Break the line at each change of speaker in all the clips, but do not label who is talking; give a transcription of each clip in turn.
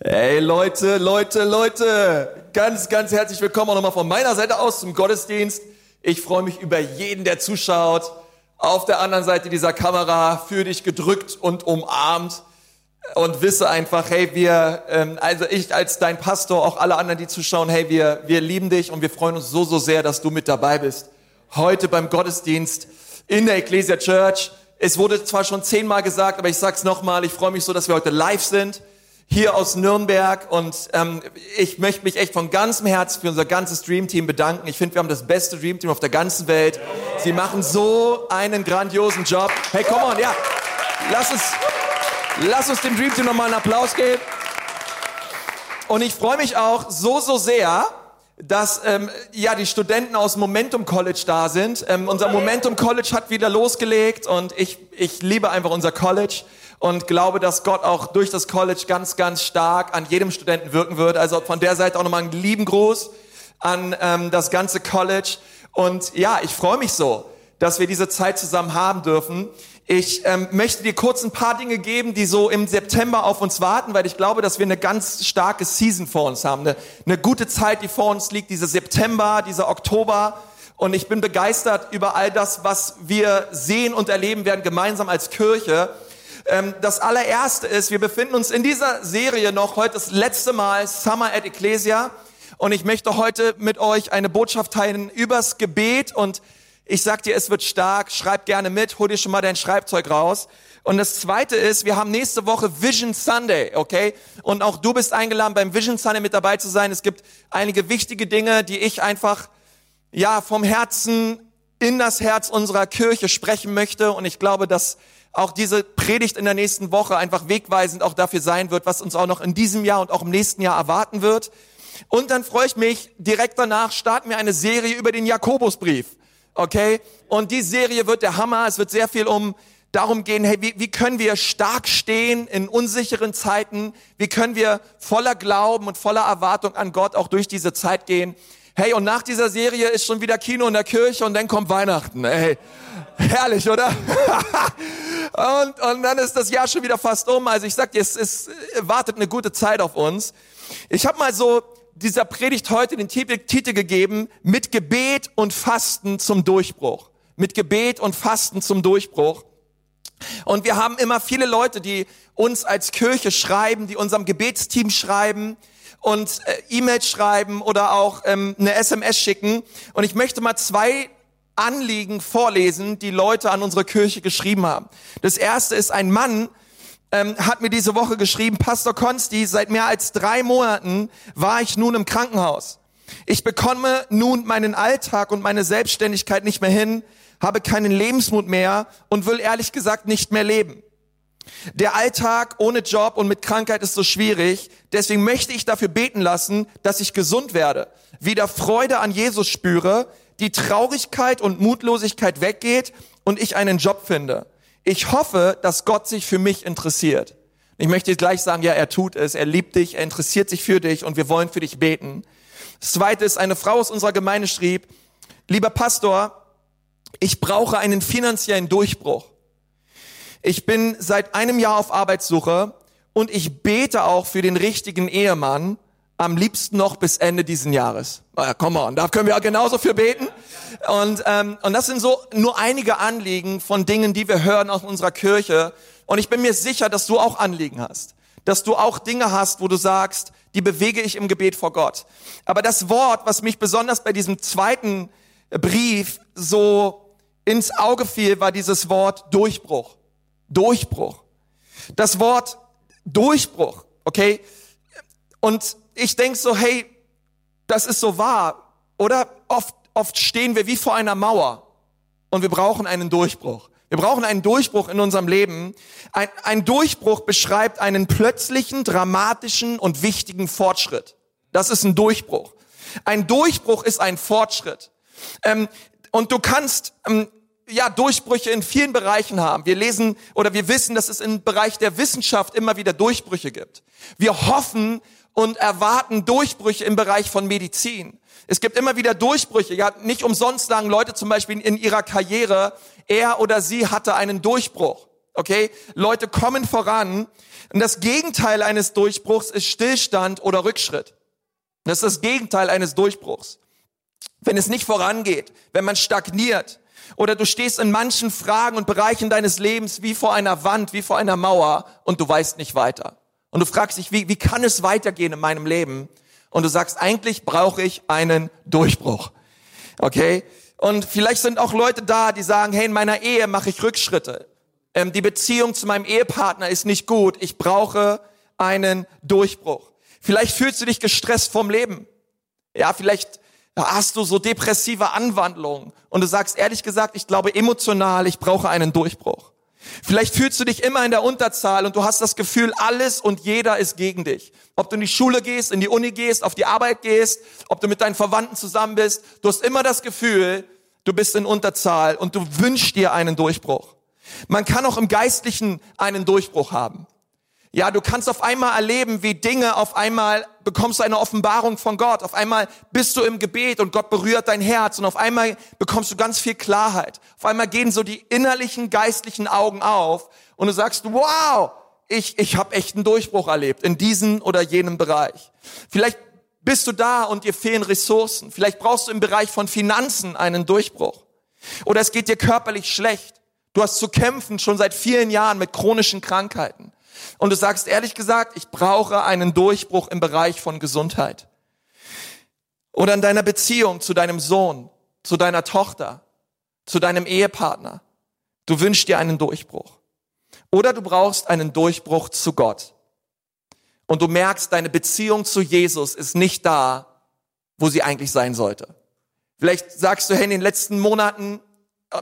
Hey Leute, Leute, Leute, ganz, ganz herzlich willkommen auch nochmal von meiner Seite aus zum Gottesdienst. Ich freue mich über jeden, der zuschaut. Auf der anderen Seite dieser Kamera für dich gedrückt und umarmt und wisse einfach, hey, wir, ähm, also ich als dein Pastor, auch alle anderen, die zuschauen, hey, wir, wir lieben dich und wir freuen uns so, so sehr, dass du mit dabei bist. Heute beim Gottesdienst in der Ecclesia Church. Es wurde zwar schon zehnmal gesagt, aber ich sag's nochmal, ich freue mich so, dass wir heute live sind hier aus Nürnberg und ähm, ich möchte mich echt von ganzem Herzen für unser ganzes Dream Team bedanken. Ich finde, wir haben das beste Dream Team auf der ganzen Welt. Sie machen so einen grandiosen Job. Hey, come on, ja, lass uns, lass uns dem Dream Team nochmal einen Applaus geben. Und ich freue mich auch so, so sehr, dass ähm, ja die Studenten aus Momentum College da sind. Ähm, unser Momentum College hat wieder losgelegt und ich, ich liebe einfach unser College und glaube, dass Gott auch durch das College ganz, ganz stark an jedem Studenten wirken wird. Also von der Seite auch nochmal einen lieben Gruß an ähm, das ganze College. Und ja, ich freue mich so, dass wir diese Zeit zusammen haben dürfen. Ich ähm, möchte dir kurz ein paar Dinge geben, die so im September auf uns warten, weil ich glaube, dass wir eine ganz starke Season vor uns haben. Eine, eine gute Zeit, die vor uns liegt, dieser September, dieser Oktober. Und ich bin begeistert über all das, was wir sehen und erleben werden gemeinsam als Kirche. Ähm, das allererste ist, wir befinden uns in dieser Serie noch heute das letzte Mal Summer at Ecclesia. Und ich möchte heute mit euch eine Botschaft teilen übers Gebet. Und ich sag dir, es wird stark. Schreib gerne mit. Hol dir schon mal dein Schreibzeug raus. Und das zweite ist, wir haben nächste Woche Vision Sunday, okay? Und auch du bist eingeladen, beim Vision Sunday mit dabei zu sein. Es gibt einige wichtige Dinge, die ich einfach, ja, vom Herzen in das Herz unserer Kirche sprechen möchte. Und ich glaube, dass auch diese Predigt in der nächsten Woche einfach wegweisend auch dafür sein wird, was uns auch noch in diesem Jahr und auch im nächsten Jahr erwarten wird. Und dann freue ich mich, direkt danach starten wir eine Serie über den Jakobusbrief. Okay? Und die Serie wird der Hammer. Es wird sehr viel um darum gehen, hey, wie, wie können wir stark stehen in unsicheren Zeiten? Wie können wir voller Glauben und voller Erwartung an Gott auch durch diese Zeit gehen? Hey, und nach dieser Serie ist schon wieder Kino in der Kirche und dann kommt Weihnachten. Hey, herrlich, oder? und, und dann ist das Jahr schon wieder fast um. Also ich sag dir, es, es wartet eine gute Zeit auf uns. Ich habe mal so dieser Predigt heute den Titel gegeben, mit Gebet und Fasten zum Durchbruch. Mit Gebet und Fasten zum Durchbruch. Und wir haben immer viele Leute, die uns als Kirche schreiben, die unserem Gebetsteam schreiben, und äh, E-Mails schreiben oder auch ähm, eine SMS schicken. Und ich möchte mal zwei Anliegen vorlesen, die Leute an unsere Kirche geschrieben haben. Das erste ist ein Mann, ähm, hat mir diese Woche geschrieben, Pastor Konsti, seit mehr als drei Monaten war ich nun im Krankenhaus. Ich bekomme nun meinen Alltag und meine Selbstständigkeit nicht mehr hin, habe keinen Lebensmut mehr und will ehrlich gesagt nicht mehr leben. Der Alltag ohne Job und mit Krankheit ist so schwierig. Deswegen möchte ich dafür beten lassen, dass ich gesund werde, wieder Freude an Jesus spüre, die Traurigkeit und Mutlosigkeit weggeht und ich einen Job finde. Ich hoffe, dass Gott sich für mich interessiert. Ich möchte gleich sagen, ja, er tut es, er liebt dich, er interessiert sich für dich und wir wollen für dich beten. Das zweite ist, eine Frau aus unserer Gemeinde schrieb, lieber Pastor, ich brauche einen finanziellen Durchbruch. Ich bin seit einem Jahr auf Arbeitssuche und ich bete auch für den richtigen Ehemann, am liebsten noch bis Ende diesen Jahres. Ja, come on, da können wir genauso für beten. Und, ähm, und das sind so nur einige Anliegen von Dingen, die wir hören aus unserer Kirche. Und ich bin mir sicher, dass du auch Anliegen hast. Dass du auch Dinge hast, wo du sagst, die bewege ich im Gebet vor Gott. Aber das Wort, was mich besonders bei diesem zweiten Brief so ins Auge fiel, war dieses Wort Durchbruch. Durchbruch. Das Wort Durchbruch, okay? Und ich denk so, hey, das ist so wahr, oder? Oft, oft stehen wir wie vor einer Mauer und wir brauchen einen Durchbruch. Wir brauchen einen Durchbruch in unserem Leben. Ein, ein Durchbruch beschreibt einen plötzlichen, dramatischen und wichtigen Fortschritt. Das ist ein Durchbruch. Ein Durchbruch ist ein Fortschritt. Ähm, und du kannst ähm, ja, Durchbrüche in vielen Bereichen haben. Wir lesen oder wir wissen, dass es im Bereich der Wissenschaft immer wieder Durchbrüche gibt. Wir hoffen und erwarten Durchbrüche im Bereich von Medizin. Es gibt immer wieder Durchbrüche. Ja, nicht umsonst sagen Leute zum Beispiel in ihrer Karriere, er oder sie hatte einen Durchbruch. Okay? Leute kommen voran. Und das Gegenteil eines Durchbruchs ist Stillstand oder Rückschritt. Das ist das Gegenteil eines Durchbruchs. Wenn es nicht vorangeht, wenn man stagniert oder du stehst in manchen Fragen und Bereichen deines Lebens wie vor einer Wand, wie vor einer Mauer und du weißt nicht weiter. Und du fragst dich, wie, wie kann es weitergehen in meinem Leben? Und du sagst, eigentlich brauche ich einen Durchbruch. Okay? Und vielleicht sind auch Leute da, die sagen, hey, in meiner Ehe mache ich Rückschritte. Ähm, die Beziehung zu meinem Ehepartner ist nicht gut. Ich brauche einen Durchbruch. Vielleicht fühlst du dich gestresst vom Leben. Ja, vielleicht hast du so depressive Anwandlungen und du sagst ehrlich gesagt, ich glaube emotional, ich brauche einen Durchbruch. Vielleicht fühlst du dich immer in der Unterzahl und du hast das Gefühl, alles und jeder ist gegen dich. Ob du in die Schule gehst, in die Uni gehst, auf die Arbeit gehst, ob du mit deinen Verwandten zusammen bist, du hast immer das Gefühl, du bist in Unterzahl und du wünschst dir einen Durchbruch. Man kann auch im Geistlichen einen Durchbruch haben. Ja, du kannst auf einmal erleben, wie Dinge auf einmal bekommst du eine Offenbarung von Gott. Auf einmal bist du im Gebet und Gott berührt dein Herz und auf einmal bekommst du ganz viel Klarheit. Auf einmal gehen so die innerlichen geistlichen Augen auf und du sagst, wow, ich, ich habe echt einen Durchbruch erlebt in diesem oder jenem Bereich. Vielleicht bist du da und dir fehlen Ressourcen. Vielleicht brauchst du im Bereich von Finanzen einen Durchbruch. Oder es geht dir körperlich schlecht. Du hast zu kämpfen schon seit vielen Jahren mit chronischen Krankheiten. Und du sagst ehrlich gesagt, ich brauche einen Durchbruch im Bereich von Gesundheit. Oder in deiner Beziehung zu deinem Sohn, zu deiner Tochter, zu deinem Ehepartner. Du wünschst dir einen Durchbruch. Oder du brauchst einen Durchbruch zu Gott. Und du merkst, deine Beziehung zu Jesus ist nicht da, wo sie eigentlich sein sollte. Vielleicht sagst du, hey, in den letzten Monaten,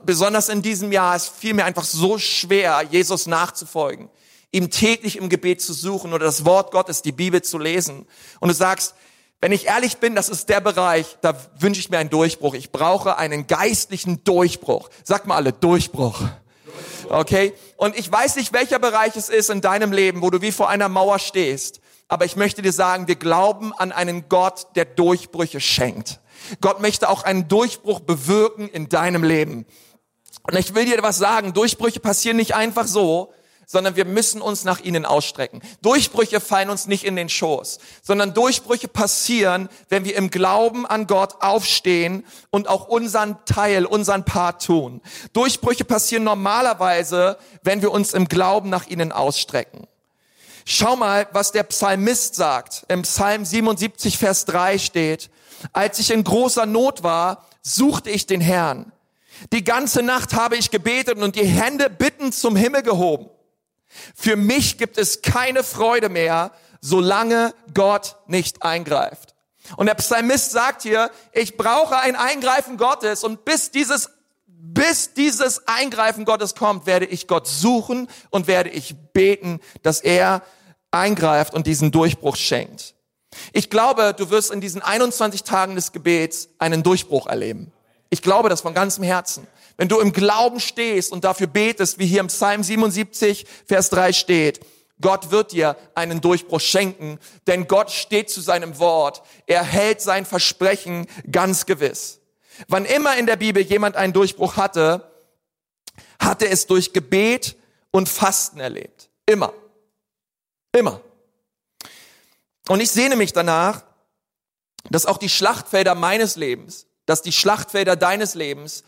besonders in diesem Jahr, es fiel mir einfach so schwer, Jesus nachzufolgen ihm täglich im Gebet zu suchen oder das Wort Gottes, die Bibel zu lesen. Und du sagst, wenn ich ehrlich bin, das ist der Bereich, da wünsche ich mir einen Durchbruch. Ich brauche einen geistlichen Durchbruch. Sag mal alle, Durchbruch. Okay? Und ich weiß nicht, welcher Bereich es ist in deinem Leben, wo du wie vor einer Mauer stehst. Aber ich möchte dir sagen, wir glauben an einen Gott, der Durchbrüche schenkt. Gott möchte auch einen Durchbruch bewirken in deinem Leben. Und ich will dir was sagen, Durchbrüche passieren nicht einfach so, sondern wir müssen uns nach ihnen ausstrecken. Durchbrüche fallen uns nicht in den Schoß, sondern Durchbrüche passieren, wenn wir im Glauben an Gott aufstehen und auch unseren Teil, unseren Part tun. Durchbrüche passieren normalerweise, wenn wir uns im Glauben nach ihnen ausstrecken. Schau mal, was der Psalmist sagt. Im Psalm 77, Vers 3 steht, als ich in großer Not war, suchte ich den Herrn. Die ganze Nacht habe ich gebetet und die Hände bitten zum Himmel gehoben. Für mich gibt es keine Freude mehr, solange Gott nicht eingreift. Und der Psalmist sagt hier, ich brauche ein Eingreifen Gottes und bis dieses bis dieses Eingreifen Gottes kommt, werde ich Gott suchen und werde ich beten, dass er eingreift und diesen Durchbruch schenkt. Ich glaube, du wirst in diesen 21 Tagen des Gebets einen Durchbruch erleben. Ich glaube das von ganzem Herzen. Wenn du im Glauben stehst und dafür betest, wie hier im Psalm 77, Vers 3 steht, Gott wird dir einen Durchbruch schenken, denn Gott steht zu seinem Wort. Er hält sein Versprechen ganz gewiss. Wann immer in der Bibel jemand einen Durchbruch hatte, hatte es durch Gebet und Fasten erlebt. Immer. Immer. Und ich sehne mich danach, dass auch die Schlachtfelder meines Lebens, dass die Schlachtfelder deines Lebens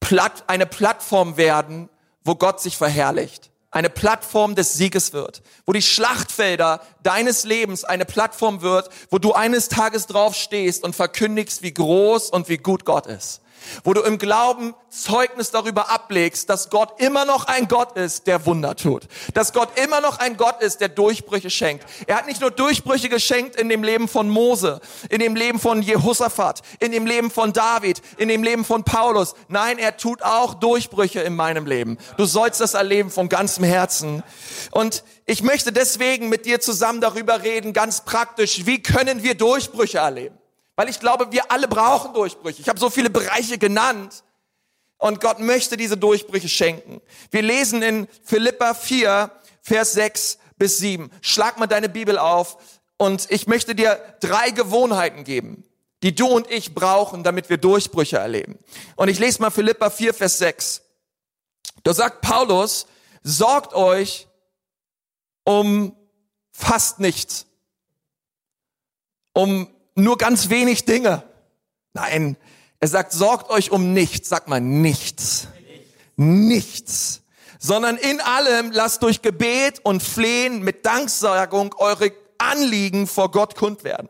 Platt, eine Plattform werden, wo Gott sich verherrlicht. Eine Plattform des Sieges wird. Wo die Schlachtfelder deines Lebens eine Plattform wird, wo du eines Tages drauf stehst und verkündigst, wie groß und wie gut Gott ist wo du im Glauben Zeugnis darüber ablegst, dass Gott immer noch ein Gott ist, der Wunder tut. Dass Gott immer noch ein Gott ist, der Durchbrüche schenkt. Er hat nicht nur Durchbrüche geschenkt in dem Leben von Mose, in dem Leben von Jehosaphat, in dem Leben von David, in dem Leben von Paulus. Nein, er tut auch Durchbrüche in meinem Leben. Du sollst das erleben von ganzem Herzen. Und ich möchte deswegen mit dir zusammen darüber reden, ganz praktisch, wie können wir Durchbrüche erleben? Weil ich glaube, wir alle brauchen Durchbrüche. Ich habe so viele Bereiche genannt. Und Gott möchte diese Durchbrüche schenken. Wir lesen in Philippa 4, Vers 6 bis 7. Schlag mal deine Bibel auf und ich möchte dir drei Gewohnheiten geben, die du und ich brauchen, damit wir Durchbrüche erleben. Und ich lese mal Philippa 4, Vers 6. Da sagt Paulus, sorgt euch um fast nichts, um nur ganz wenig Dinge. Nein, er sagt, sorgt euch um nichts, sag mal nichts, nichts, sondern in allem lasst durch Gebet und Flehen mit Danksagung eure Anliegen vor Gott kund werden.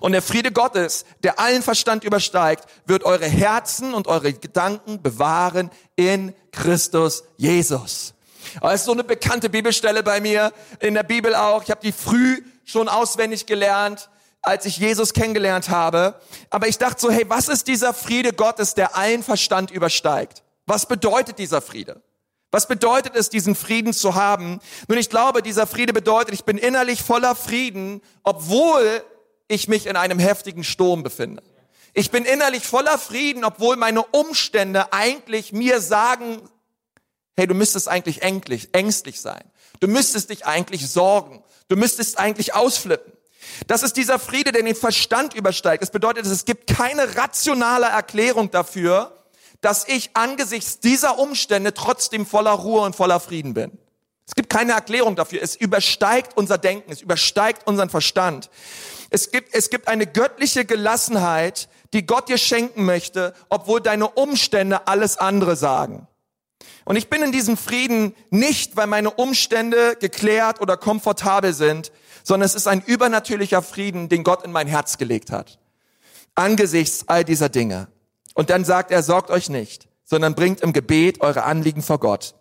Und der Friede Gottes, der allen Verstand übersteigt, wird eure Herzen und eure Gedanken bewahren in Christus Jesus. Das ist so eine bekannte Bibelstelle bei mir, in der Bibel auch. Ich habe die früh schon auswendig gelernt, als ich Jesus kennengelernt habe. Aber ich dachte so, hey, was ist dieser Friede Gottes, der allen Verstand übersteigt? Was bedeutet dieser Friede? Was bedeutet es, diesen Frieden zu haben? Nun, ich glaube, dieser Friede bedeutet, ich bin innerlich voller Frieden, obwohl ich mich in einem heftigen Sturm befinde. Ich bin innerlich voller Frieden, obwohl meine Umstände eigentlich mir sagen, hey, du müsstest eigentlich ängstlich, sein. Du müsstest dich eigentlich sorgen. Du müsstest eigentlich ausflippen. Das ist dieser Friede, der den Verstand übersteigt. Das bedeutet, es gibt keine rationale Erklärung dafür, dass ich angesichts dieser Umstände trotzdem voller Ruhe und voller Frieden bin. Es gibt keine Erklärung dafür. Es übersteigt unser Denken, es übersteigt unseren Verstand. Es gibt, es gibt eine göttliche Gelassenheit, die Gott dir schenken möchte, obwohl deine Umstände alles andere sagen. Und ich bin in diesem Frieden nicht, weil meine Umstände geklärt oder komfortabel sind, sondern es ist ein übernatürlicher Frieden, den Gott in mein Herz gelegt hat. Angesichts all dieser Dinge. Und dann sagt er, sorgt euch nicht, sondern bringt im Gebet eure Anliegen vor Gott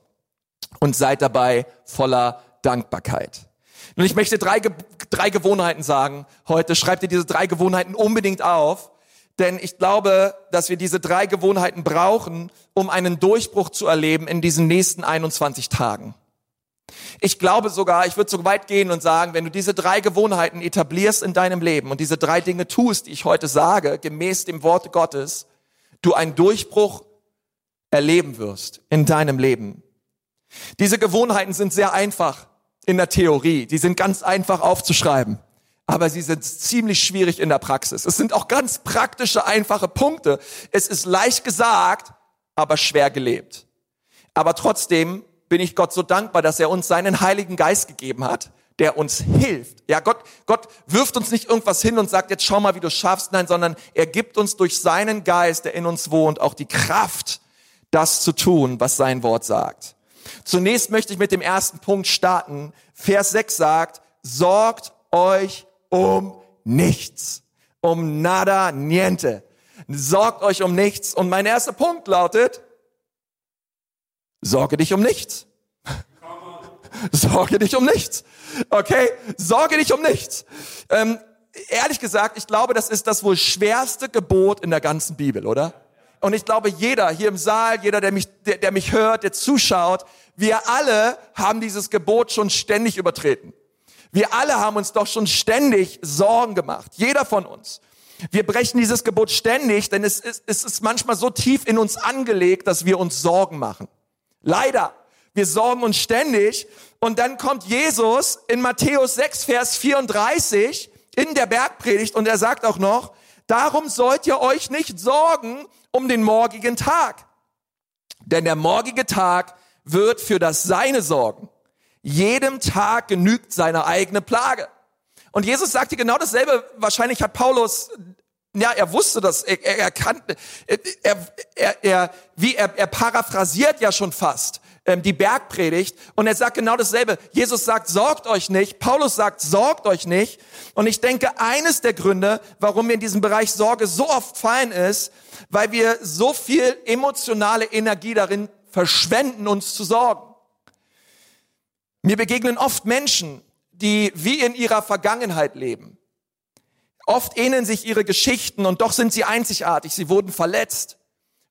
und seid dabei voller Dankbarkeit. Und ich möchte drei, drei Gewohnheiten sagen heute. Schreibt ihr diese drei Gewohnheiten unbedingt auf. Denn ich glaube, dass wir diese drei Gewohnheiten brauchen, um einen Durchbruch zu erleben in diesen nächsten 21 Tagen. Ich glaube sogar, ich würde so weit gehen und sagen, wenn du diese drei Gewohnheiten etablierst in deinem Leben und diese drei Dinge tust, die ich heute sage, gemäß dem Wort Gottes, du einen Durchbruch erleben wirst in deinem Leben. Diese Gewohnheiten sind sehr einfach in der Theorie. Die sind ganz einfach aufzuschreiben. Aber sie sind ziemlich schwierig in der Praxis. Es sind auch ganz praktische, einfache Punkte. Es ist leicht gesagt, aber schwer gelebt. Aber trotzdem bin ich Gott so dankbar, dass er uns seinen Heiligen Geist gegeben hat, der uns hilft. Ja, Gott, Gott wirft uns nicht irgendwas hin und sagt, jetzt schau mal, wie du schaffst. Nein, sondern er gibt uns durch seinen Geist, der in uns wohnt, auch die Kraft, das zu tun, was sein Wort sagt. Zunächst möchte ich mit dem ersten Punkt starten. Vers 6 sagt, sorgt euch um nichts. Um nada niente. Sorgt euch um nichts. Und mein erster Punkt lautet, sorge dich um nichts. sorge dich um nichts. Okay? Sorge dich um nichts. Ähm, ehrlich gesagt, ich glaube, das ist das wohl schwerste Gebot in der ganzen Bibel, oder? Und ich glaube, jeder hier im Saal, jeder, der mich, der, der mich hört, der zuschaut, wir alle haben dieses Gebot schon ständig übertreten. Wir alle haben uns doch schon ständig Sorgen gemacht. Jeder von uns. Wir brechen dieses Gebot ständig, denn es ist, es ist manchmal so tief in uns angelegt, dass wir uns Sorgen machen. Leider. Wir sorgen uns ständig. Und dann kommt Jesus in Matthäus 6, Vers 34 in der Bergpredigt und er sagt auch noch, darum sollt ihr euch nicht sorgen um den morgigen Tag. Denn der morgige Tag wird für das Seine sorgen. Jedem Tag genügt seine eigene Plage. Und Jesus sagte genau dasselbe. Wahrscheinlich hat Paulus, ja, er wusste das, er, er, er kannte, er, er, er, wie er, er paraphrasiert ja schon fast ähm, die Bergpredigt und er sagt genau dasselbe. Jesus sagt, sorgt euch nicht. Paulus sagt, sorgt euch nicht. Und ich denke, eines der Gründe, warum wir in diesem Bereich Sorge so oft fallen ist, weil wir so viel emotionale Energie darin verschwenden, uns zu sorgen. Mir begegnen oft Menschen, die wie in ihrer Vergangenheit leben. Oft ähneln sich ihre Geschichten und doch sind sie einzigartig. Sie wurden verletzt,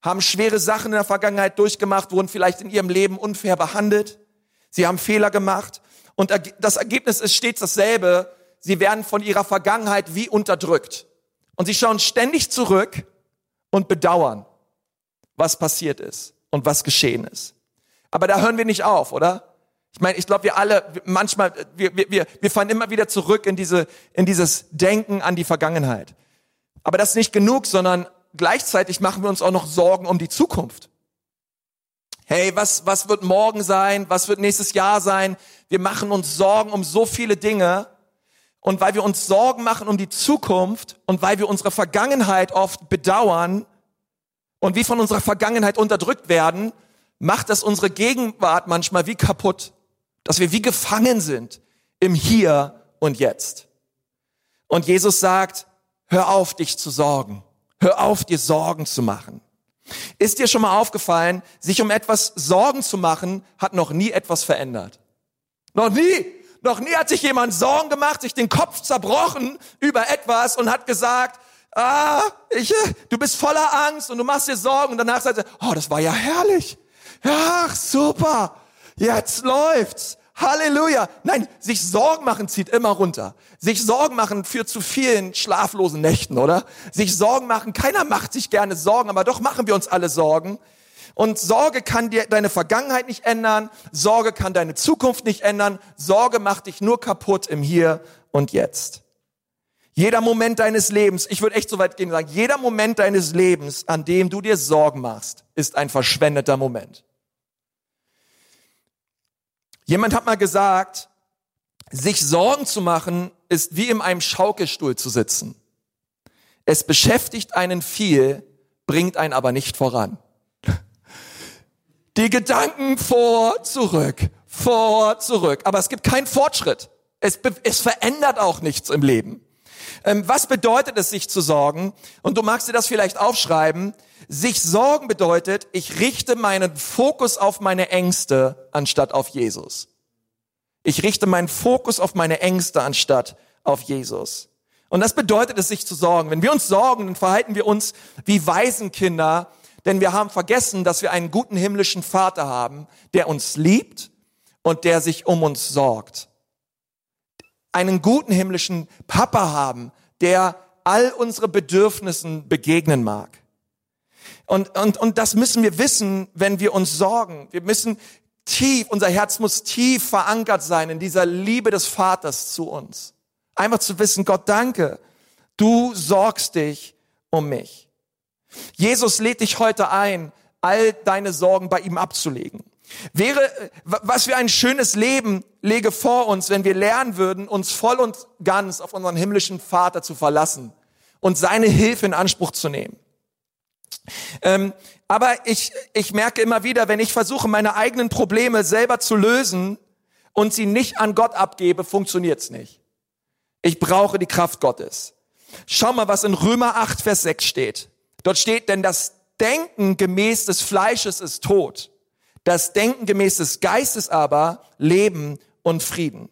haben schwere Sachen in der Vergangenheit durchgemacht, wurden vielleicht in ihrem Leben unfair behandelt. Sie haben Fehler gemacht. Und das Ergebnis ist stets dasselbe. Sie werden von ihrer Vergangenheit wie unterdrückt. Und sie schauen ständig zurück und bedauern, was passiert ist und was geschehen ist. Aber da hören wir nicht auf, oder? Ich meine, ich glaube, wir alle, manchmal, wir, wir, wir fallen immer wieder zurück in, diese, in dieses Denken an die Vergangenheit. Aber das ist nicht genug, sondern gleichzeitig machen wir uns auch noch Sorgen um die Zukunft. Hey, was, was wird morgen sein? Was wird nächstes Jahr sein? Wir machen uns Sorgen um so viele Dinge. Und weil wir uns Sorgen machen um die Zukunft und weil wir unsere Vergangenheit oft bedauern und wie von unserer Vergangenheit unterdrückt werden, macht das unsere Gegenwart manchmal wie kaputt, dass wir wie gefangen sind im Hier und Jetzt. Und Jesus sagt, hör auf, dich zu sorgen. Hör auf, dir Sorgen zu machen. Ist dir schon mal aufgefallen, sich um etwas Sorgen zu machen, hat noch nie etwas verändert? Noch nie! Noch nie hat sich jemand Sorgen gemacht, sich den Kopf zerbrochen über etwas und hat gesagt, ah, ich, du bist voller Angst und du machst dir Sorgen und danach sagt er, oh, das war ja herrlich. Ach, super. Jetzt läuft's. Halleluja. Nein, sich Sorgen machen zieht immer runter. Sich Sorgen machen führt zu vielen schlaflosen Nächten, oder? Sich Sorgen machen, keiner macht sich gerne Sorgen, aber doch machen wir uns alle Sorgen. Und Sorge kann dir deine Vergangenheit nicht ändern, Sorge kann deine Zukunft nicht ändern, Sorge macht dich nur kaputt im Hier und Jetzt. Jeder Moment deines Lebens, ich würde echt so weit gehen und sagen, jeder Moment deines Lebens, an dem du dir Sorgen machst, ist ein verschwendeter Moment. Jemand hat mal gesagt, sich Sorgen zu machen, ist wie in einem Schaukelstuhl zu sitzen. Es beschäftigt einen viel, bringt einen aber nicht voran. Die Gedanken vor, zurück, vor, zurück. Aber es gibt keinen Fortschritt. Es, es verändert auch nichts im Leben. Ähm, was bedeutet es, sich zu sorgen? Und du magst dir das vielleicht aufschreiben. Sich sorgen bedeutet, ich richte meinen Fokus auf meine Ängste anstatt auf Jesus. Ich richte meinen Fokus auf meine Ängste anstatt auf Jesus. Und das bedeutet es, sich zu sorgen. Wenn wir uns sorgen, dann verhalten wir uns wie Waisenkinder, denn wir haben vergessen, dass wir einen guten himmlischen Vater haben, der uns liebt und der sich um uns sorgt. Einen guten himmlischen Papa haben, der all unsere Bedürfnissen begegnen mag. Und, und, und das müssen wir wissen, wenn wir uns sorgen. Wir müssen tief, unser Herz muss tief verankert sein in dieser Liebe des Vaters zu uns. Einfach zu wissen, Gott, danke, du sorgst dich um mich. Jesus lädt dich heute ein, all deine Sorgen bei ihm abzulegen. Wäre, was für ein schönes Leben lege vor uns, wenn wir lernen würden, uns voll und ganz auf unseren himmlischen Vater zu verlassen und seine Hilfe in Anspruch zu nehmen. Ähm, aber ich, ich merke immer wieder, wenn ich versuche, meine eigenen Probleme selber zu lösen und sie nicht an Gott abgebe, funktioniert's nicht. Ich brauche die Kraft Gottes. Schau mal, was in Römer 8, Vers 6 steht. Dort steht, denn das Denken gemäß des Fleisches ist tot. Das Denken gemäß des Geistes aber Leben und Frieden.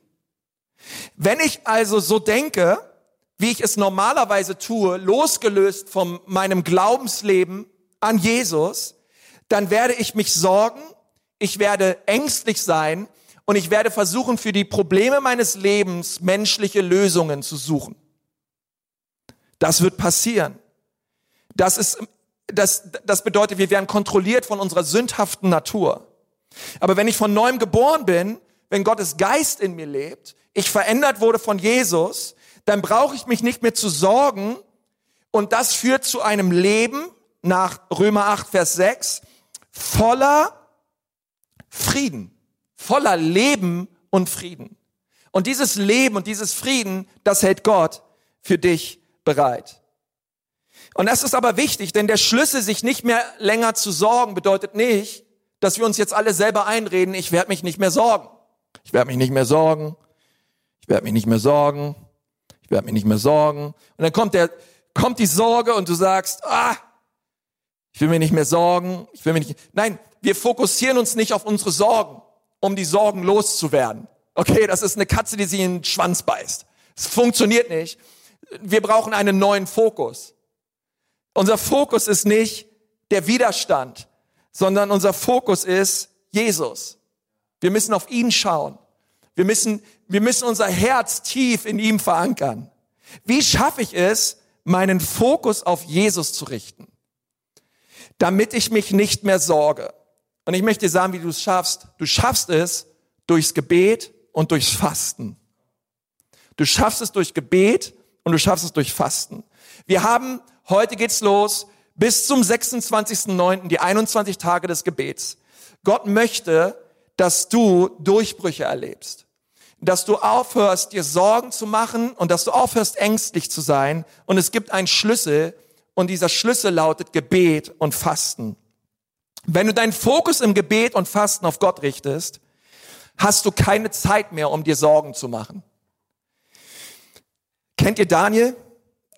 Wenn ich also so denke, wie ich es normalerweise tue, losgelöst von meinem Glaubensleben an Jesus, dann werde ich mich sorgen, ich werde ängstlich sein und ich werde versuchen, für die Probleme meines Lebens menschliche Lösungen zu suchen. Das wird passieren. Das ist, das, das bedeutet, wir werden kontrolliert von unserer sündhaften Natur. Aber wenn ich von neuem geboren bin, wenn Gottes Geist in mir lebt, ich verändert wurde von Jesus, dann brauche ich mich nicht mehr zu sorgen. Und das führt zu einem Leben nach Römer 8, Vers 6, voller Frieden, voller Leben und Frieden. Und dieses Leben und dieses Frieden, das hält Gott für dich bereit. Und das ist aber wichtig, denn der Schlüssel, sich nicht mehr länger zu sorgen, bedeutet nicht, dass wir uns jetzt alle selber einreden, ich werde mich nicht mehr sorgen. Ich werde mich nicht mehr sorgen. Ich werde mich nicht mehr sorgen ich werde mich nicht mehr sorgen. Und dann kommt der, kommt die Sorge und du sagst, ah, ich will mir nicht mehr sorgen, ich will mir nicht, nein, wir fokussieren uns nicht auf unsere Sorgen, um die Sorgen loszuwerden. Okay, das ist eine Katze, die sich in den Schwanz beißt. Es funktioniert nicht. Wir brauchen einen neuen Fokus. Unser Fokus ist nicht der Widerstand, sondern unser Fokus ist Jesus. Wir müssen auf ihn schauen. Wir müssen, wir müssen unser Herz tief in ihm verankern. Wie schaffe ich es, meinen Fokus auf Jesus zu richten, damit ich mich nicht mehr sorge? Und ich möchte dir sagen, wie du es schaffst. Du schaffst es durchs Gebet und durchs Fasten. Du schaffst es durch Gebet und du schaffst es durch Fasten. Wir haben, heute geht's los, bis zum 26.09., die 21 Tage des Gebets. Gott möchte, dass du Durchbrüche erlebst. Dass du aufhörst, dir Sorgen zu machen und dass du aufhörst, ängstlich zu sein. Und es gibt einen Schlüssel und dieser Schlüssel lautet Gebet und Fasten. Wenn du deinen Fokus im Gebet und Fasten auf Gott richtest, hast du keine Zeit mehr, um dir Sorgen zu machen. Kennt ihr Daniel?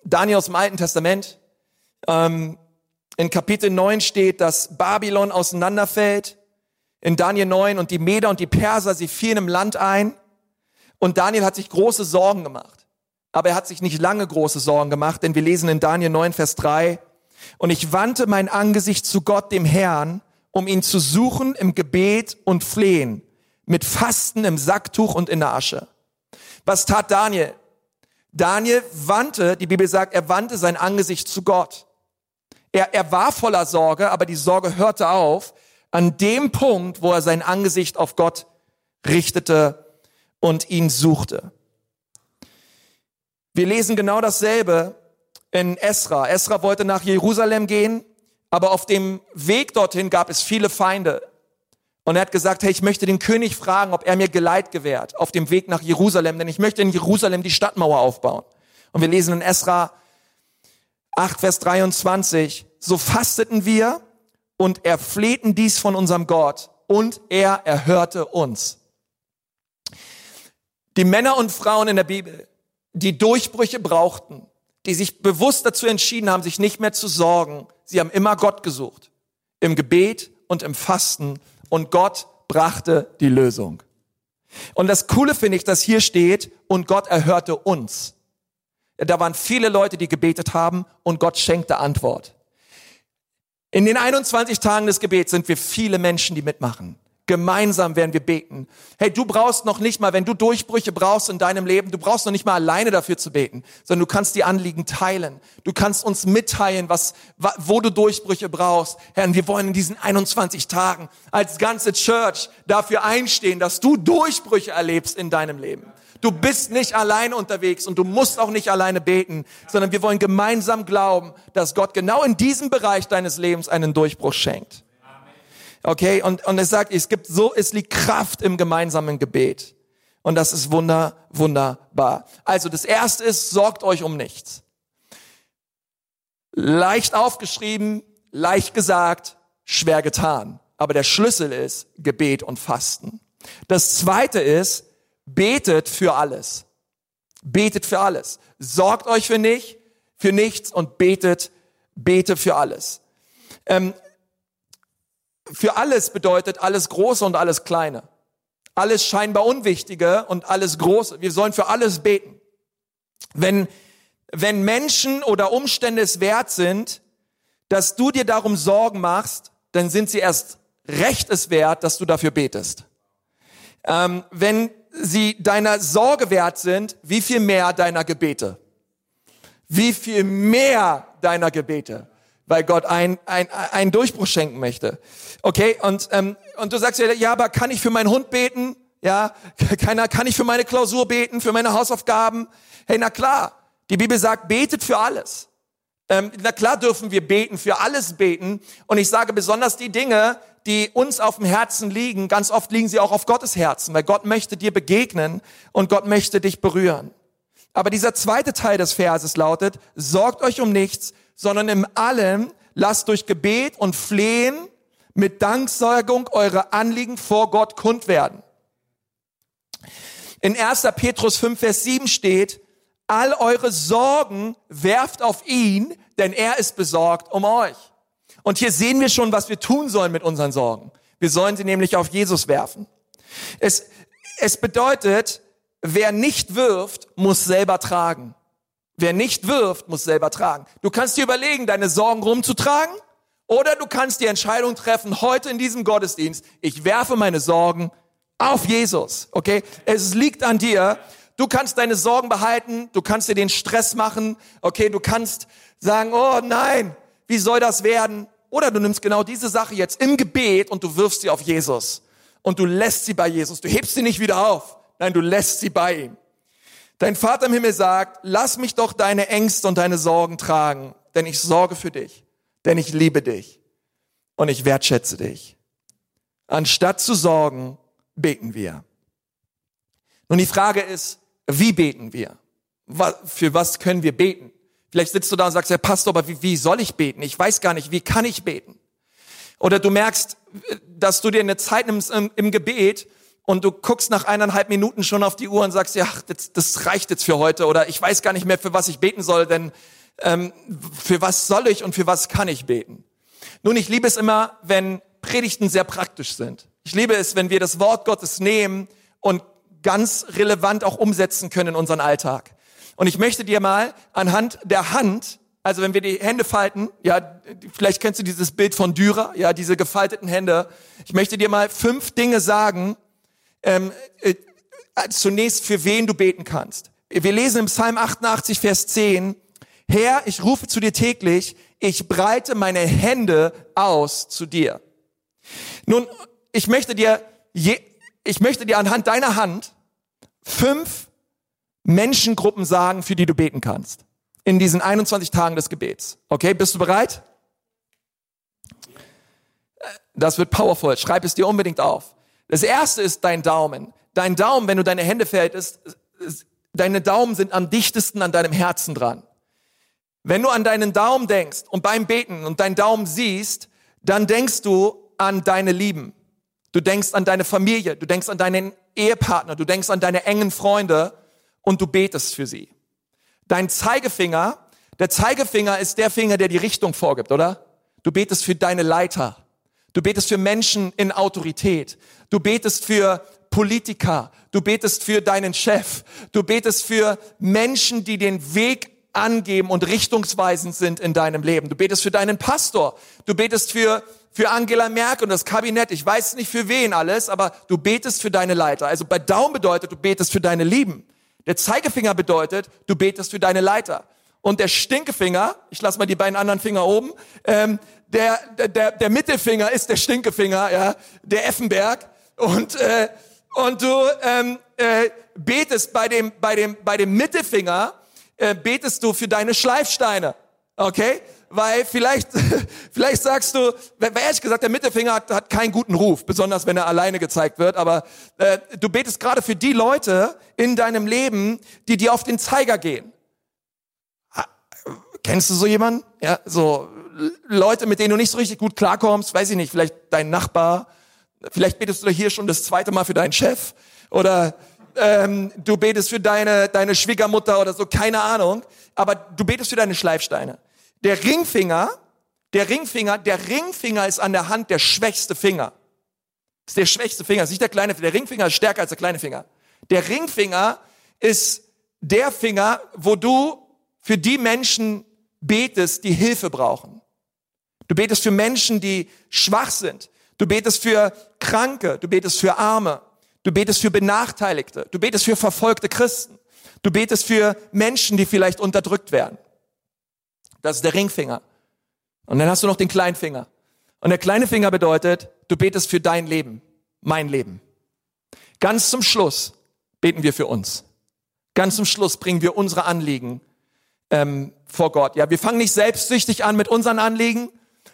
Daniel aus dem Alten Testament. Ähm, in Kapitel 9 steht, dass Babylon auseinanderfällt. In Daniel 9 und die Meder und die Perser, sie fielen im Land ein. Und Daniel hat sich große Sorgen gemacht. Aber er hat sich nicht lange große Sorgen gemacht, denn wir lesen in Daniel 9, Vers 3, und ich wandte mein Angesicht zu Gott, dem Herrn, um ihn zu suchen im Gebet und Flehen, mit Fasten im Sacktuch und in der Asche. Was tat Daniel? Daniel wandte, die Bibel sagt, er wandte sein Angesicht zu Gott. Er, er war voller Sorge, aber die Sorge hörte auf an dem Punkt, wo er sein Angesicht auf Gott richtete und ihn suchte. Wir lesen genau dasselbe in Esra. Esra wollte nach Jerusalem gehen, aber auf dem Weg dorthin gab es viele Feinde. Und er hat gesagt, hey, ich möchte den König fragen, ob er mir Geleit gewährt auf dem Weg nach Jerusalem, denn ich möchte in Jerusalem die Stadtmauer aufbauen. Und wir lesen in Esra 8, Vers 23, so fasteten wir und erflehten dies von unserem Gott und er erhörte uns. Die Männer und Frauen in der Bibel, die Durchbrüche brauchten, die sich bewusst dazu entschieden haben, sich nicht mehr zu sorgen, sie haben immer Gott gesucht. Im Gebet und im Fasten und Gott brachte die Lösung. Und das Coole finde ich, dass hier steht, und Gott erhörte uns. Da waren viele Leute, die gebetet haben und Gott schenkte Antwort. In den 21 Tagen des Gebets sind wir viele Menschen, die mitmachen. Gemeinsam werden wir beten. Hey, du brauchst noch nicht mal, wenn du Durchbrüche brauchst in deinem Leben, du brauchst noch nicht mal alleine dafür zu beten, sondern du kannst die Anliegen teilen. Du kannst uns mitteilen, was, wo du Durchbrüche brauchst. Herr, wir wollen in diesen 21 Tagen als ganze Church dafür einstehen, dass du Durchbrüche erlebst in deinem Leben. Du bist nicht allein unterwegs und du musst auch nicht alleine beten, sondern wir wollen gemeinsam glauben, dass Gott genau in diesem Bereich deines Lebens einen Durchbruch schenkt. Okay, und, und es sagt, es gibt so, es liegt Kraft im gemeinsamen Gebet. Und das ist wunder, wunderbar. Also das erste ist, sorgt euch um nichts. Leicht aufgeschrieben, leicht gesagt, schwer getan. Aber der Schlüssel ist Gebet und Fasten. Das zweite ist, betet für alles. Betet für alles. Sorgt euch für nicht, für nichts und betet, bete für alles. Ähm, für alles bedeutet alles Große und alles Kleine. Alles scheinbar Unwichtige und alles Große. Wir sollen für alles beten. Wenn, wenn Menschen oder Umstände es wert sind, dass du dir darum Sorgen machst, dann sind sie erst recht es wert, dass du dafür betest. Ähm, wenn sie deiner Sorge wert sind, wie viel mehr deiner Gebete? Wie viel mehr deiner Gebete? weil Gott ein, ein, einen Durchbruch schenken möchte. Okay, und, ähm, und du sagst ja, ja, aber kann ich für meinen Hund beten? Ja, keiner, kann ich für meine Klausur beten, für meine Hausaufgaben? Hey, na klar, die Bibel sagt, betet für alles. Ähm, na klar dürfen wir beten, für alles beten. Und ich sage besonders die Dinge, die uns auf dem Herzen liegen, ganz oft liegen sie auch auf Gottes Herzen, weil Gott möchte dir begegnen und Gott möchte dich berühren. Aber dieser zweite Teil des Verses lautet, sorgt euch um nichts, sondern im allem lasst durch Gebet und Flehen mit Danksagung eure Anliegen vor Gott kund werden. In 1. Petrus 5, Vers 7 steht, all eure Sorgen werft auf ihn, denn er ist besorgt um euch. Und hier sehen wir schon, was wir tun sollen mit unseren Sorgen. Wir sollen sie nämlich auf Jesus werfen. Es, es bedeutet, wer nicht wirft, muss selber tragen. Wer nicht wirft, muss selber tragen. Du kannst dir überlegen, deine Sorgen rumzutragen oder du kannst die Entscheidung treffen, heute in diesem Gottesdienst, ich werfe meine Sorgen auf Jesus. Okay? Es liegt an dir. Du kannst deine Sorgen behalten, du kannst dir den Stress machen, okay, du kannst sagen, oh nein, wie soll das werden? Oder du nimmst genau diese Sache jetzt im Gebet und du wirfst sie auf Jesus. Und du lässt sie bei Jesus. Du hebst sie nicht wieder auf. Nein, du lässt sie bei ihm. Dein Vater im Himmel sagt, lass mich doch deine Ängste und deine Sorgen tragen, denn ich sorge für dich, denn ich liebe dich und ich wertschätze dich. Anstatt zu sorgen, beten wir. Nun die Frage ist, wie beten wir? Für was können wir beten? Vielleicht sitzt du da und sagst, Herr Pastor, aber wie, wie soll ich beten? Ich weiß gar nicht, wie kann ich beten? Oder du merkst, dass du dir eine Zeit nimmst im, im Gebet und du guckst nach eineinhalb Minuten schon auf die Uhr und sagst, ja, das, das reicht jetzt für heute oder ich weiß gar nicht mehr, für was ich beten soll, denn ähm, für was soll ich und für was kann ich beten? Nun, ich liebe es immer, wenn Predigten sehr praktisch sind. Ich liebe es, wenn wir das Wort Gottes nehmen und ganz relevant auch umsetzen können in unseren Alltag. Und ich möchte dir mal anhand der Hand, also wenn wir die Hände falten, ja, vielleicht kennst du dieses Bild von Dürer, ja, diese gefalteten Hände. Ich möchte dir mal fünf Dinge sagen, ähm, äh, zunächst für wen du beten kannst. Wir lesen im Psalm 88, Vers 10, Herr, ich rufe zu dir täglich, ich breite meine Hände aus zu dir. Nun, ich möchte dir, je, ich möchte dir anhand deiner Hand fünf Menschengruppen sagen, für die du beten kannst. In diesen 21 Tagen des Gebets. Okay, bist du bereit? Das wird powerful. Schreib es dir unbedingt auf. Das erste ist dein Daumen. Dein Daumen, wenn du deine Hände fältest, deine Daumen sind am dichtesten an deinem Herzen dran. Wenn du an deinen Daumen denkst und beim Beten und deinen Daumen siehst, dann denkst du an deine Lieben. Du denkst an deine Familie, du denkst an deinen Ehepartner, du denkst an deine engen Freunde und du betest für sie. Dein Zeigefinger, der Zeigefinger ist der Finger, der die Richtung vorgibt, oder? Du betest für deine Leiter. Du betest für Menschen in Autorität. Du betest für Politiker. Du betest für deinen Chef. Du betest für Menschen, die den Weg angeben und richtungsweisend sind in deinem Leben. Du betest für deinen Pastor. Du betest für, für Angela Merkel und das Kabinett. Ich weiß nicht für wen alles, aber du betest für deine Leiter. Also bei Daumen bedeutet, du betest für deine Lieben. Der Zeigefinger bedeutet, du betest für deine Leiter. Und der Stinkefinger, ich lasse mal die beiden anderen Finger oben, ähm, der, der, der Mittelfinger ist der Stinkefinger, ja, der Effenberg. Und, äh, und du ähm, äh, betest bei dem, bei, dem, bei dem Mittelfinger, äh, betest du für deine Schleifsteine. Okay? Weil vielleicht, vielleicht sagst du, ehrlich gesagt, der Mittelfinger hat, hat keinen guten Ruf, besonders wenn er alleine gezeigt wird, aber äh, du betest gerade für die Leute in deinem Leben, die dir auf den Zeiger gehen. Kennst du so jemanden? Ja, so Leute, mit denen du nicht so richtig gut klarkommst, weiß ich nicht, vielleicht dein Nachbar, vielleicht betest du hier schon das zweite Mal für deinen Chef oder ähm, du betest für deine, deine Schwiegermutter oder so, keine Ahnung, aber du betest für deine Schleifsteine. Der Ringfinger, der Ringfinger, der Ringfinger ist an der Hand der schwächste Finger. ist der schwächste Finger, ist nicht der kleine, der Ringfinger ist stärker als der kleine Finger. Der Ringfinger ist der Finger, wo du für die Menschen betest, die Hilfe brauchen. Du betest für Menschen, die schwach sind. Du betest für Kranke. Du betest für Arme. Du betest für Benachteiligte. Du betest für verfolgte Christen. Du betest für Menschen, die vielleicht unterdrückt werden. Das ist der Ringfinger. Und dann hast du noch den Kleinfinger. Und der kleine Finger bedeutet, du betest für dein Leben, mein Leben. Ganz zum Schluss beten wir für uns. Ganz zum Schluss bringen wir unsere Anliegen ähm, vor Gott. Ja, wir fangen nicht selbstsüchtig an mit unseren Anliegen,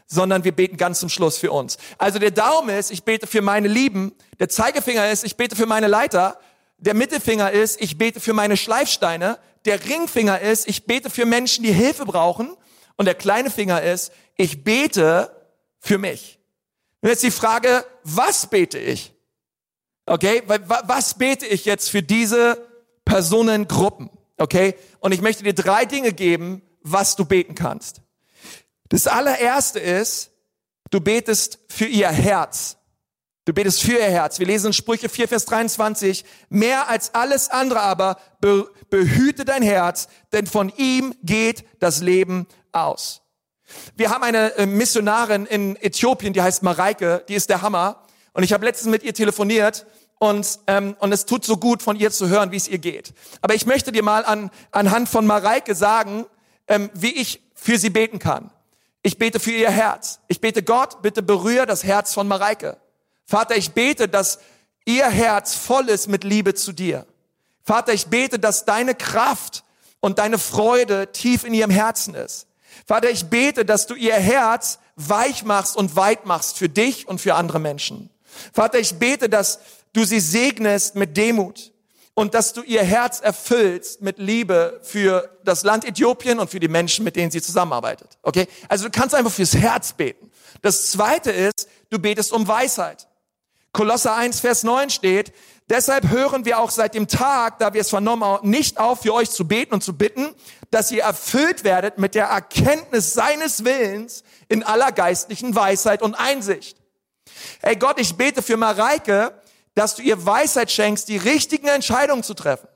sondern wir beten ganz zum Schluss für uns. Also der Daumen ist, ich bete für meine Lieben, der Zeigefinger ist, ich bete für meine Leiter, der Mittelfinger ist, ich bete für meine Schleifsteine, der Ringfinger ist, ich bete für Menschen, die Hilfe brauchen und der kleine Finger ist, ich bete für mich. Und jetzt die Frage, was bete ich? Okay, was bete ich jetzt für diese Personengruppen? Okay, und ich möchte dir drei Dinge geben, was du beten kannst. Das allererste ist, du betest für ihr Herz. Du betest für ihr Herz. Wir lesen Sprüche 4, Vers 23. Mehr als alles andere aber be behüte dein Herz, denn von ihm geht das Leben aus. Wir haben eine äh, Missionarin in Äthiopien, die heißt Mareike, die ist der Hammer. Und ich habe letztens mit ihr telefoniert und, ähm, und es tut so gut, von ihr zu hören, wie es ihr geht. Aber ich möchte dir mal an, anhand von Mareike sagen, ähm, wie ich für sie beten kann. Ich bete für ihr Herz. Ich bete Gott, bitte berühre das Herz von Mareike. Vater, ich bete, dass ihr Herz voll ist mit Liebe zu dir. Vater, ich bete, dass deine Kraft und deine Freude tief in ihrem Herzen ist. Vater, ich bete, dass du ihr Herz weich machst und weit machst für dich und für andere Menschen. Vater, ich bete, dass du sie segnest mit Demut und dass du ihr Herz erfüllst mit Liebe für das Land Äthiopien und für die Menschen, mit denen sie zusammenarbeitet. Okay? Also du kannst einfach fürs Herz beten. Das zweite ist, du betest um Weisheit. Kolosser 1, Vers 9 steht, deshalb hören wir auch seit dem Tag, da wir es vernommen haben, nicht auf, für euch zu beten und zu bitten, dass ihr erfüllt werdet mit der Erkenntnis seines Willens in aller geistlichen Weisheit und Einsicht. Hey Gott, ich bete für Mareike, dass du ihr Weisheit schenkst, die richtigen Entscheidungen zu treffen.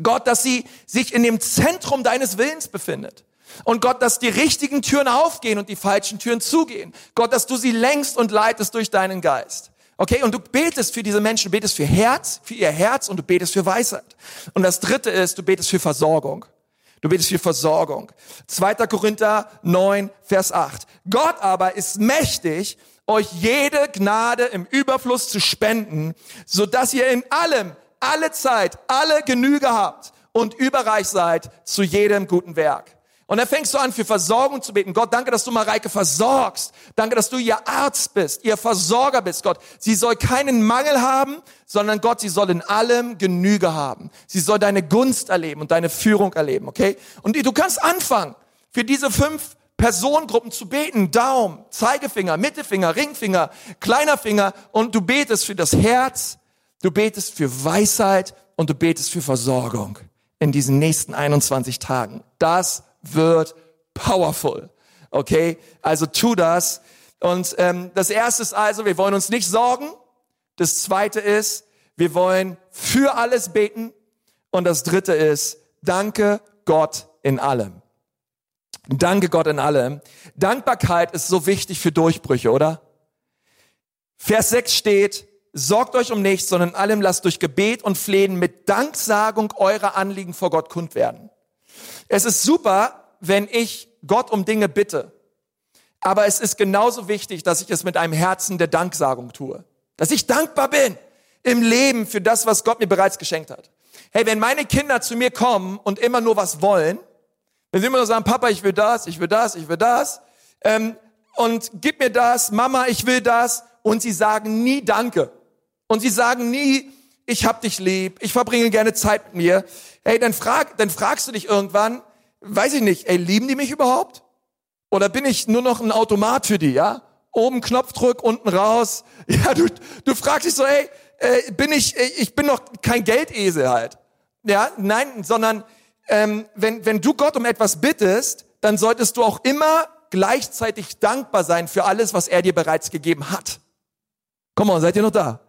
Gott, dass sie sich in dem Zentrum deines Willens befindet. Und Gott, dass die richtigen Türen aufgehen und die falschen Türen zugehen. Gott, dass du sie längst und leitest durch deinen Geist. Okay, und du betest für diese Menschen, du betest für Herz, für ihr Herz und du betest für Weisheit. Und das dritte ist, du betest für Versorgung. Du betest für Versorgung. 2. Korinther 9, Vers 8. Gott aber ist mächtig, euch jede Gnade im Überfluss zu spenden, so dass ihr in allem, alle Zeit, alle Genüge habt und überreich seid zu jedem guten Werk. Und dann fängst du an, für Versorgung zu beten. Gott, danke, dass du Mareike versorgst. Danke, dass du ihr Arzt bist, ihr Versorger bist, Gott. Sie soll keinen Mangel haben, sondern Gott, sie soll in allem Genüge haben. Sie soll deine Gunst erleben und deine Führung erleben, okay? Und du kannst anfangen, für diese fünf Personengruppen zu beten. Daumen, Zeigefinger, Mittelfinger, Ringfinger, kleiner Finger. Und du betest für das Herz, du betest für Weisheit und du betest für Versorgung in diesen nächsten 21 Tagen. Das wird powerful. Okay, also tu das. Und ähm, das erste ist also, wir wollen uns nicht sorgen. Das zweite ist, wir wollen für alles beten. Und das dritte ist, danke Gott in allem. Danke Gott in allem. Dankbarkeit ist so wichtig für Durchbrüche, oder? Vers 6 steht, sorgt euch um nichts, sondern allem lasst durch Gebet und Flehen mit Danksagung eure Anliegen vor Gott kund werden. Es ist super, wenn ich Gott um Dinge bitte. Aber es ist genauso wichtig, dass ich es mit einem Herzen der Danksagung tue. Dass ich dankbar bin im Leben für das, was Gott mir bereits geschenkt hat. Hey, wenn meine Kinder zu mir kommen und immer nur was wollen, wenn sie immer nur sagen, Papa, ich will das, ich will das, ich will das, ähm, und gib mir das, Mama, ich will das, und sie sagen nie Danke. Und sie sagen nie, ich hab dich lieb, ich verbringe gerne Zeit mit mir. Hey, dann frag, dann fragst du dich irgendwann, weiß ich nicht, ey, lieben die mich überhaupt? Oder bin ich nur noch ein Automat für die, ja? Oben Knopfdruck, unten raus. Ja, du, du fragst dich so, ey, äh, bin ich, ich bin noch kein Geldesel halt. Ja, nein, sondern ähm, wenn, wenn du Gott um etwas bittest, dann solltest du auch immer gleichzeitig dankbar sein für alles, was er dir bereits gegeben hat. Komm mal, seid ihr noch da?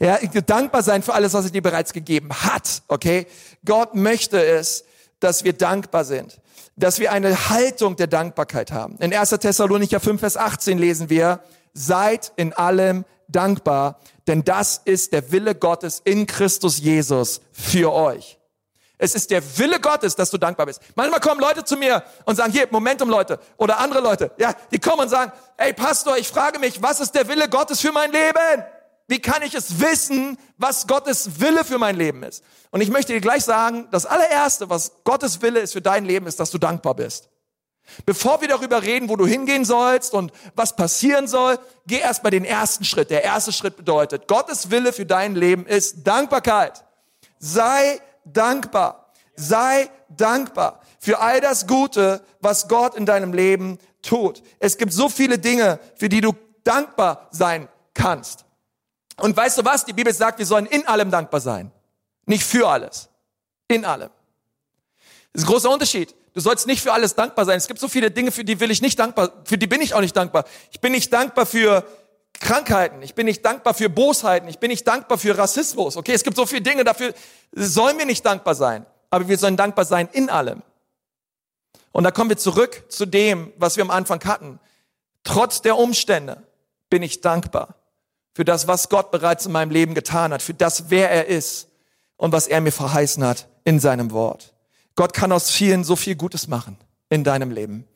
Ja, dankbar sein für alles, was er dir bereits gegeben hat. Okay? Gott möchte es, dass wir dankbar sind. Dass wir eine Haltung der Dankbarkeit haben. In 1. Thessalonicher 5, Vers 18 lesen wir, seid in allem dankbar, denn das ist der Wille Gottes in Christus Jesus für euch. Es ist der Wille Gottes, dass du dankbar bist. Manchmal kommen Leute zu mir und sagen, hier, Momentum Leute oder andere Leute, ja, die kommen und sagen, ey Pastor, ich frage mich, was ist der Wille Gottes für mein Leben? Wie kann ich es wissen, was Gottes Wille für mein Leben ist? Und ich möchte dir gleich sagen, das allererste, was Gottes Wille ist für dein Leben, ist, dass du dankbar bist. Bevor wir darüber reden, wo du hingehen sollst und was passieren soll, geh erstmal den ersten Schritt. Der erste Schritt bedeutet, Gottes Wille für dein Leben ist Dankbarkeit. Sei dankbar. Sei dankbar für all das Gute, was Gott in deinem Leben tut. Es gibt so viele Dinge, für die du dankbar sein kannst. Und weißt du was? Die Bibel sagt, wir sollen in allem dankbar sein. Nicht für alles. In allem. Das ist ein großer Unterschied. Du sollst nicht für alles dankbar sein. Es gibt so viele Dinge, für die will ich nicht dankbar, für die bin ich auch nicht dankbar. Ich bin nicht dankbar für Krankheiten. Ich bin nicht dankbar für Bosheiten. Ich bin nicht dankbar für Rassismus. Okay, es gibt so viele Dinge, dafür sollen wir nicht dankbar sein. Aber wir sollen dankbar sein in allem. Und da kommen wir zurück zu dem, was wir am Anfang hatten. Trotz der Umstände bin ich dankbar für das, was Gott bereits in meinem Leben getan hat, für das, wer er ist und was er mir verheißen hat in seinem Wort. Gott kann aus vielen so viel Gutes machen in deinem Leben.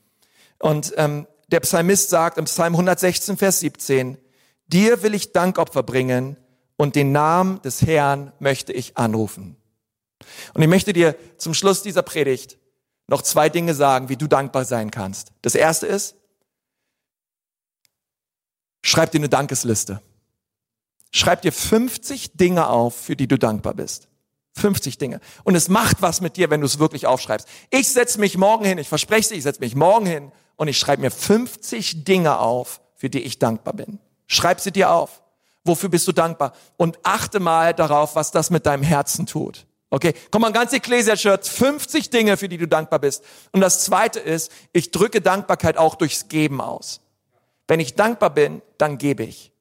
Und ähm, der Psalmist sagt im Psalm 116, Vers 17, dir will ich Dankopfer bringen und den Namen des Herrn möchte ich anrufen. Und ich möchte dir zum Schluss dieser Predigt noch zwei Dinge sagen, wie du dankbar sein kannst. Das erste ist, schreib dir eine Dankesliste. Schreib dir 50 Dinge auf, für die du dankbar bist. 50 Dinge. Und es macht was mit dir, wenn du es wirklich aufschreibst. Ich setze mich morgen hin, ich verspreche dir, ich setze mich morgen hin und ich schreibe mir 50 Dinge auf, für die ich dankbar bin. Schreib sie dir auf. Wofür bist du dankbar? Und achte mal darauf, was das mit deinem Herzen tut. Okay, komm mal, ganz Ecclesia Church, 50 Dinge, für die du dankbar bist. Und das zweite ist, ich drücke Dankbarkeit auch durchs Geben aus. Wenn ich dankbar bin, dann gebe ich.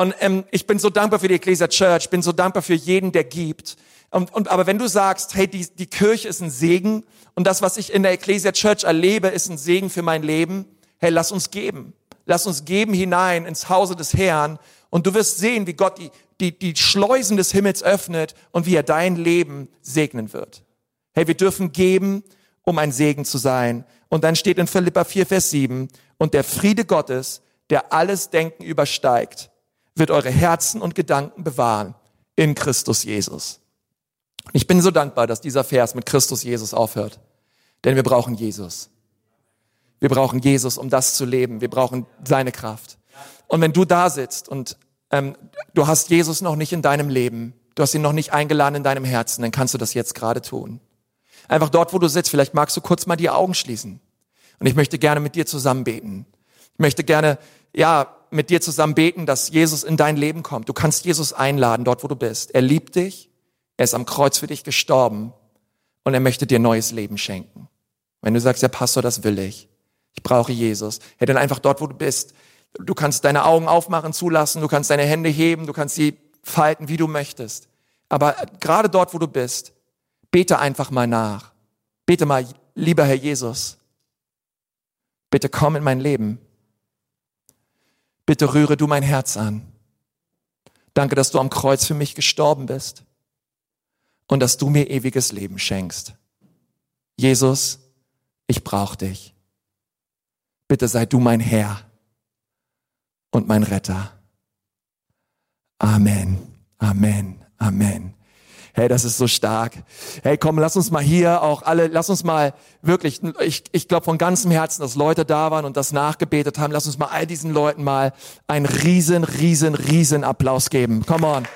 Und ähm, ich bin so dankbar für die Ecclesia Church, bin so dankbar für jeden, der gibt. Und, und, aber wenn du sagst, hey, die, die Kirche ist ein Segen und das, was ich in der Ecclesia Church erlebe, ist ein Segen für mein Leben, hey, lass uns geben. Lass uns geben hinein ins Hause des Herrn und du wirst sehen, wie Gott die, die, die Schleusen des Himmels öffnet und wie er dein Leben segnen wird. Hey, wir dürfen geben, um ein Segen zu sein. Und dann steht in Philippa 4, Vers 7, und der Friede Gottes, der alles Denken übersteigt, wird eure Herzen und Gedanken bewahren in Christus Jesus. Ich bin so dankbar, dass dieser Vers mit Christus Jesus aufhört. Denn wir brauchen Jesus. Wir brauchen Jesus, um das zu leben. Wir brauchen seine Kraft. Und wenn du da sitzt und ähm, du hast Jesus noch nicht in deinem Leben, du hast ihn noch nicht eingeladen in deinem Herzen, dann kannst du das jetzt gerade tun. Einfach dort, wo du sitzt, vielleicht magst du kurz mal die Augen schließen. Und ich möchte gerne mit dir zusammen beten. Ich möchte gerne, ja, mit dir zusammen beten, dass Jesus in dein Leben kommt. Du kannst Jesus einladen, dort, wo du bist. Er liebt dich. Er ist am Kreuz für dich gestorben. Und er möchte dir neues Leben schenken. Wenn du sagst, ja, Pastor, das will ich. Ich brauche Jesus. Ja, dann einfach dort, wo du bist. Du kannst deine Augen aufmachen, zulassen. Du kannst deine Hände heben. Du kannst sie falten, wie du möchtest. Aber gerade dort, wo du bist, bete einfach mal nach. Bete mal, lieber Herr Jesus, bitte komm in mein Leben. Bitte rühre du mein Herz an. Danke, dass du am Kreuz für mich gestorben bist und dass du mir ewiges Leben schenkst. Jesus, ich brauche dich. Bitte sei du mein Herr und mein Retter. Amen, Amen, Amen. Hey, das ist so stark. Hey, komm, lass uns mal hier auch alle, lass uns mal wirklich, ich, ich glaube von ganzem Herzen, dass Leute da waren und das nachgebetet haben. Lass uns mal all diesen Leuten mal einen riesen, riesen, riesen Applaus geben. Come on.